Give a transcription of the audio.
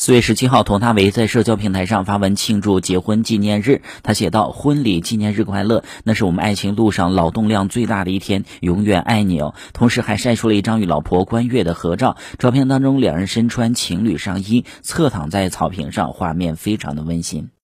四月十七号佟大为在社交平台上发文庆祝结婚纪念日。他写道婚礼纪念日快乐那是我们爱情路上劳动量最大的一天永远爱你哦。同时还晒出了一张与老婆关悦的合照照片当中两人身穿情侣上衣侧躺在草坪上画面非常的温馨。